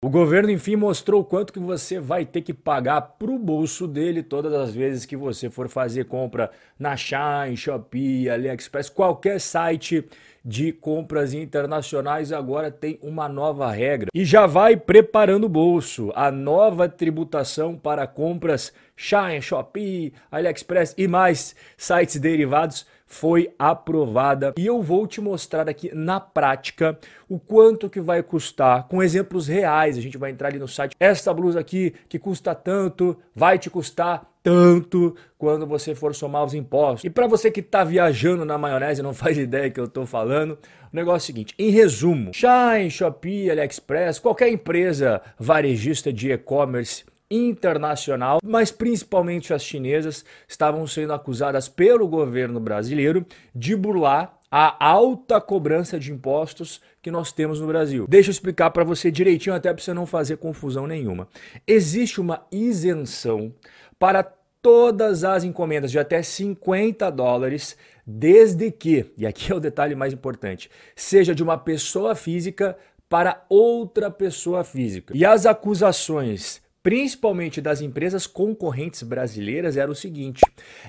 O governo, enfim, mostrou quanto que você vai ter que pagar para o bolso dele todas as vezes que você for fazer compra na Shine, Shopee, AliExpress, qualquer site de compras internacionais agora tem uma nova regra e já vai preparando o bolso. A nova tributação para compras Shine, Shopee, AliExpress e mais sites derivados foi aprovada e eu vou te mostrar aqui na prática o quanto que vai custar com exemplos reais. A gente vai entrar ali no site. Essa blusa aqui que custa tanto vai te custar tanto quando você for somar os impostos. E para você que está viajando na maionese e não faz ideia que eu estou falando, o negócio é o seguinte, em resumo, Shine, Shopee, AliExpress, qualquer empresa varejista de e-commerce internacional, mas principalmente as chinesas, estavam sendo acusadas pelo governo brasileiro de burlar a alta cobrança de impostos que nós temos no Brasil. Deixa eu explicar para você direitinho, até para você não fazer confusão nenhuma. Existe uma isenção para todas as encomendas de até 50 dólares, desde que, e aqui é o detalhe mais importante, seja de uma pessoa física para outra pessoa física. E as acusações principalmente das empresas concorrentes brasileiras, era o seguinte: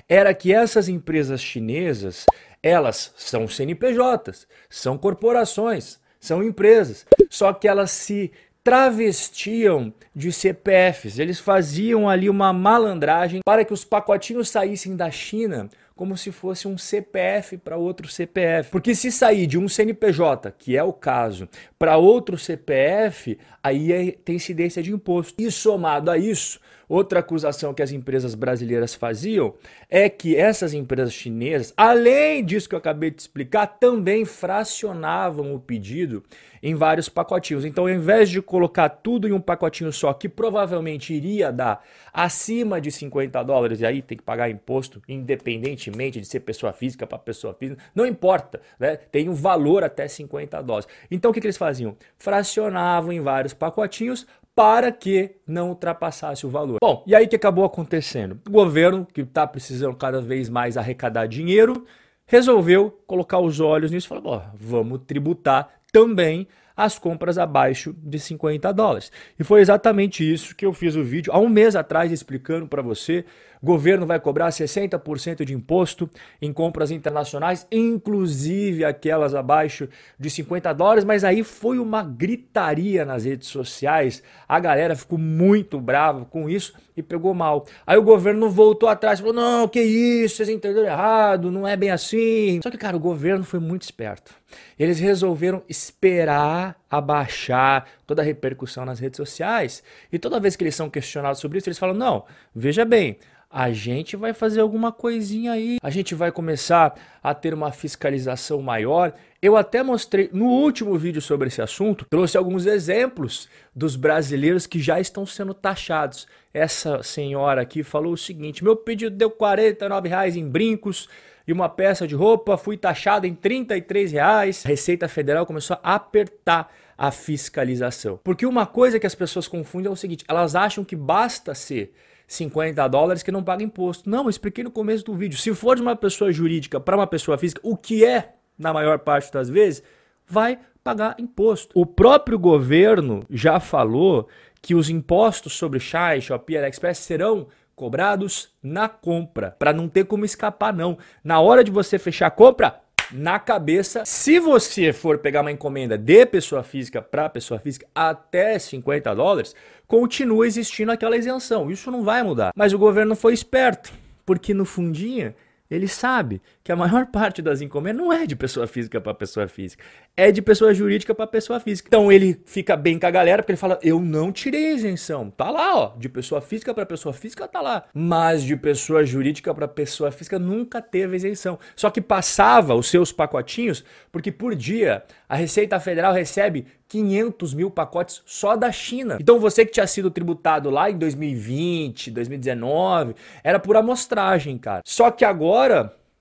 era que essas empresas chinesas, elas são CNPJs, são corporações, são empresas, só que elas se travestiam de CPFs. Eles faziam ali uma malandragem para que os pacotinhos saíssem da China como se fosse um CPF para outro CPF. Porque se sair de um CNPJ, que é o caso, para outro CPF, aí é, tem incidência de imposto. E somado a isso, outra acusação que as empresas brasileiras faziam é que essas empresas chinesas, além disso que eu acabei de explicar, também fracionavam o pedido em vários pacotinhos. Então, ao invés de colocar tudo em um pacotinho só, que provavelmente iria dar acima de 50 dólares, e aí tem que pagar imposto, independentemente de ser pessoa física para pessoa física, não importa, né? tem um valor até 50 dólares. Então, o que, que eles faziam? Fracionavam em vários pacotinhos para que não ultrapassasse o valor. Bom, e aí que acabou acontecendo? O governo, que está precisando cada vez mais arrecadar dinheiro, resolveu colocar os olhos nisso e falou: vamos tributar também as compras abaixo de 50 dólares. E foi exatamente isso que eu fiz o vídeo há um mês atrás explicando para você. Governo vai cobrar 60% de imposto em compras internacionais, inclusive aquelas abaixo de 50 dólares, mas aí foi uma gritaria nas redes sociais. A galera ficou muito brava com isso e pegou mal. Aí o governo voltou atrás, falou: "Não, que isso, vocês entenderam errado, não é bem assim". Só que cara, o governo foi muito esperto. Eles resolveram esperar abaixar toda a repercussão nas redes sociais. E toda vez que eles são questionados sobre isso, eles falam: não, veja bem, a gente vai fazer alguma coisinha aí, a gente vai começar a ter uma fiscalização maior. Eu até mostrei no último vídeo sobre esse assunto, trouxe alguns exemplos dos brasileiros que já estão sendo taxados. Essa senhora aqui falou o seguinte: meu pedido deu 49 reais em brincos e uma peça de roupa, fui taxado em 33 reais. A Receita Federal começou a apertar a fiscalização. Porque uma coisa que as pessoas confundem é o seguinte: elas acham que basta ser 50 dólares que não paga imposto. Não, eu expliquei no começo do vídeo. Se for de uma pessoa jurídica para uma pessoa física, o que é, na maior parte das vezes, vai pagar imposto. O próprio governo já falou que os impostos sobre Shai, Shopee, AliExpress serão cobrados na compra, para não ter como escapar não. Na hora de você fechar a compra, na cabeça. Se você for pegar uma encomenda de pessoa física para pessoa física até 50 dólares, continua existindo aquela isenção. Isso não vai mudar. Mas o governo foi esperto, porque no fundinho ele sabe que a maior parte das encomendas não é de pessoa física para pessoa física, é de pessoa jurídica para pessoa física. Então ele fica bem com a galera porque ele fala: "Eu não tirei a isenção. Tá lá, ó, de pessoa física para pessoa física tá lá, mas de pessoa jurídica para pessoa física nunca teve isenção. Só que passava os seus pacotinhos, porque por dia a Receita Federal recebe 500 mil pacotes só da China. Então você que tinha sido tributado lá em 2020, 2019, era por amostragem, cara. Só que agora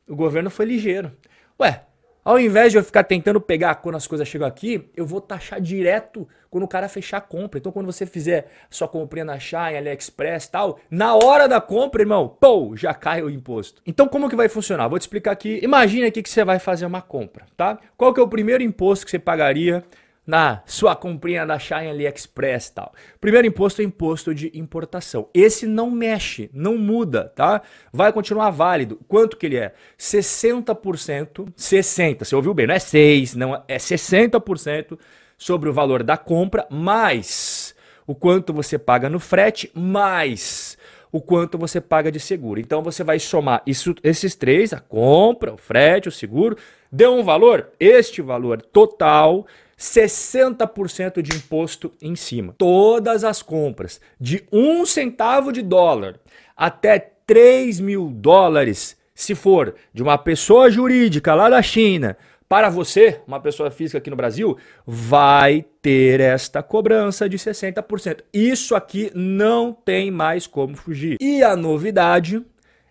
o governo foi ligeiro. Ué, ao invés de eu ficar tentando pegar quando as coisas chegam aqui, eu vou taxar direto quando o cara fechar a compra. Então, quando você fizer sua comprinha na Shine, AliExpress tal, na hora da compra, irmão, pô, já cai o imposto. Então, como que vai funcionar? Vou te explicar aqui. Imagina aqui que você vai fazer uma compra, tá? Qual que é o primeiro imposto que você pagaria na sua comprinha da Shine AliExpress e tal. Primeiro imposto é imposto de importação. Esse não mexe, não muda, tá? Vai continuar válido. Quanto que ele é? 60%, 60, você ouviu bem, não é 6, não é 60% sobre o valor da compra mais o quanto você paga no frete mais o quanto você paga de seguro. Então você vai somar isso, esses três, a compra, o frete, o seguro, deu um valor, este valor total 60% de imposto em cima. Todas as compras de um centavo de dólar até 3 mil dólares, se for de uma pessoa jurídica lá da China, para você, uma pessoa física aqui no Brasil, vai ter esta cobrança de 60%. Isso aqui não tem mais como fugir. E a novidade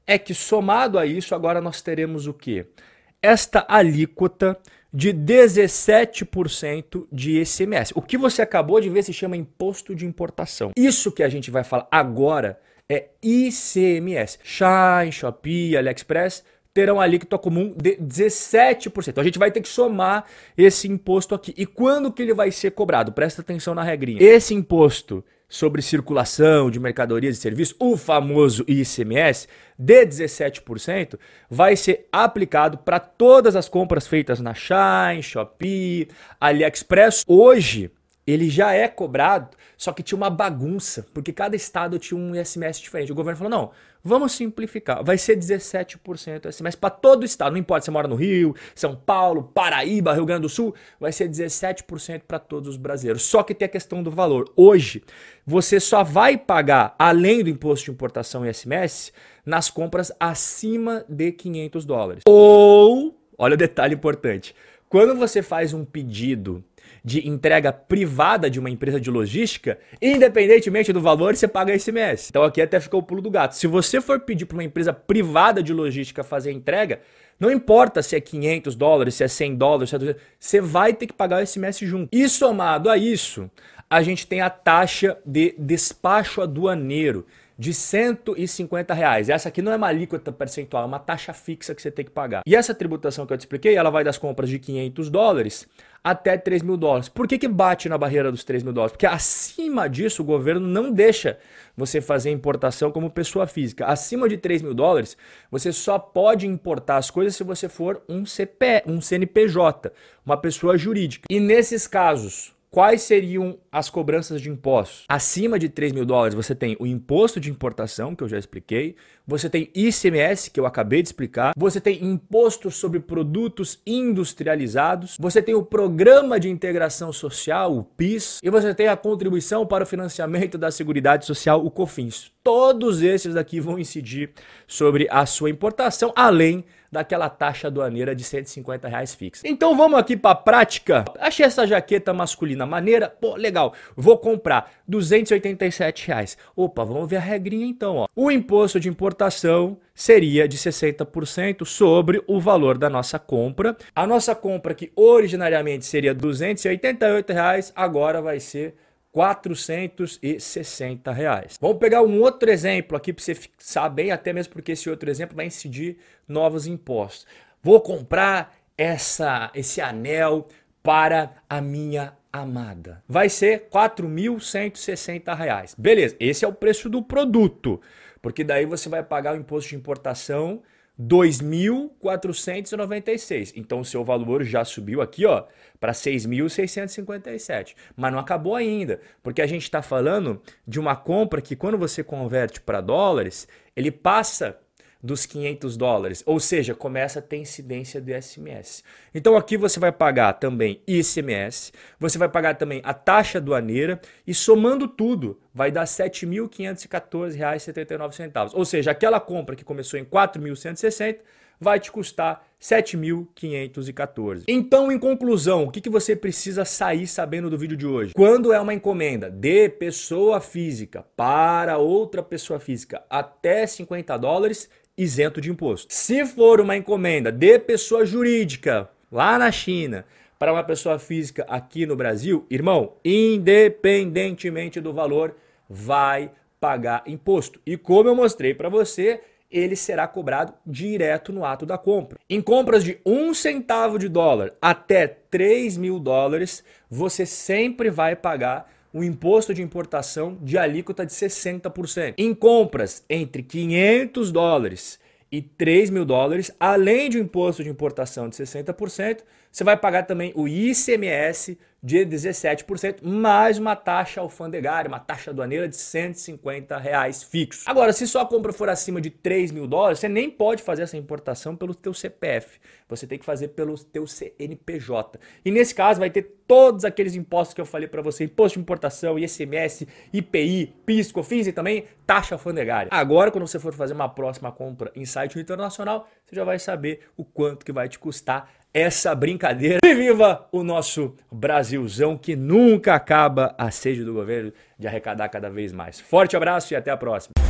é que somado a isso, agora nós teremos o quê? Esta alíquota de 17% de ICMS. O que você acabou de ver se chama imposto de importação. Isso que a gente vai falar agora é ICMS. Shine, Shopee, AliExpress terão alíquota comum de 17%. Então a gente vai ter que somar esse imposto aqui. E quando que ele vai ser cobrado? Presta atenção na regrinha. Esse imposto sobre circulação de mercadorias e serviços, o famoso ICMS, de 17%, vai ser aplicado para todas as compras feitas na Shine, Shopee, AliExpress. Hoje, ele já é cobrado, só que tinha uma bagunça, porque cada estado tinha um ICMS diferente. O governo falou: não, vamos simplificar, vai ser 17% ICMS para todo o estado, não importa se você mora no Rio, São Paulo, Paraíba, Rio Grande do Sul, vai ser 17% para todos os brasileiros. Só que tem a questão do valor. Hoje, você só vai pagar, além do imposto de importação e ICMS, nas compras acima de 500 dólares. Ou, olha o detalhe importante, quando você faz um pedido de entrega privada de uma empresa de logística, independentemente do valor, você paga ICMS. Então aqui até ficou o pulo do gato. Se você for pedir para uma empresa privada de logística fazer a entrega, não importa se é 500 dólares, se é 100 dólares, se é 200, você vai ter que pagar o ICMS junto. E somado a isso, a gente tem a taxa de despacho aduaneiro de 150 reais. Essa aqui não é uma alíquota percentual, é uma taxa fixa que você tem que pagar. E essa tributação que eu te expliquei, ela vai das compras de 500 dólares até 3 mil dólares. Por que, que bate na barreira dos 3 mil dólares? Porque acima disso o governo não deixa você fazer importação como pessoa física. Acima de 3 mil dólares, você só pode importar as coisas se você for um CP, um CNPJ, uma pessoa jurídica. E nesses casos, Quais seriam as cobranças de impostos? Acima de 3 mil dólares, você tem o imposto de importação, que eu já expliquei, você tem ICMS, que eu acabei de explicar, você tem imposto sobre produtos industrializados, você tem o Programa de Integração Social, o PIS, e você tem a contribuição para o financiamento da Seguridade Social, o COFINS. Todos esses daqui vão incidir sobre a sua importação, além daquela taxa aduaneira de 150 reais fixa. Então vamos aqui para a prática. Achei essa jaqueta masculina maneira, pô, legal. Vou comprar 287 reais. Opa, vamos ver a regrinha então. Ó. O imposto de importação seria de 60% sobre o valor da nossa compra. A nossa compra que originariamente seria 288 reais, agora vai ser 460 reais. Vamos pegar um outro exemplo aqui para você fixar bem, até mesmo porque esse outro exemplo vai incidir novos impostos. Vou comprar essa, esse anel para a minha amada. Vai ser 4.160 reais. Beleza, esse é o preço do produto, porque daí você vai pagar o imposto de importação 2.496. Então o seu valor já subiu aqui, ó, para 6.657. Mas não acabou ainda, porque a gente está falando de uma compra que quando você converte para dólares, ele passa dos 500 dólares, ou seja, começa a ter incidência do ICMS. Então aqui você vai pagar também ICMS, você vai pagar também a taxa aduaneira e somando tudo vai dar R$ 7.514,79. Ou seja, aquela compra que começou em 4.160 vai te custar 7.514. Então, em conclusão, o que, que você precisa sair sabendo do vídeo de hoje? Quando é uma encomenda de pessoa física para outra pessoa física até 50 dólares, isento de imposto. Se for uma encomenda de pessoa jurídica lá na China para uma pessoa física aqui no Brasil, irmão, independentemente do valor, vai pagar imposto. E como eu mostrei para você, ele será cobrado direto no ato da compra. Em compras de um centavo de dólar até 3 mil dólares, você sempre vai pagar o imposto de importação de alíquota de 60%. Em compras entre 500 dólares e 3 mil dólares, além de um imposto de importação de 60%, você vai pagar também o ICMS de 17%, mais uma taxa alfandegária, uma taxa aduaneira de 150 reais fixo. Agora, se sua compra for acima de 3 mil dólares, você nem pode fazer essa importação pelo teu CPF. Você tem que fazer pelo teu CNPJ. E nesse caso vai ter todos aqueles impostos que eu falei para você, imposto de importação, ICMS, IPI, PIS, COFINS e também taxa alfandegária. Agora, quando você for fazer uma próxima compra em site internacional, você já vai saber o quanto que vai te custar essa brincadeira. E viva o nosso Brasilzão que nunca acaba a sede do governo de arrecadar cada vez mais. Forte abraço e até a próxima.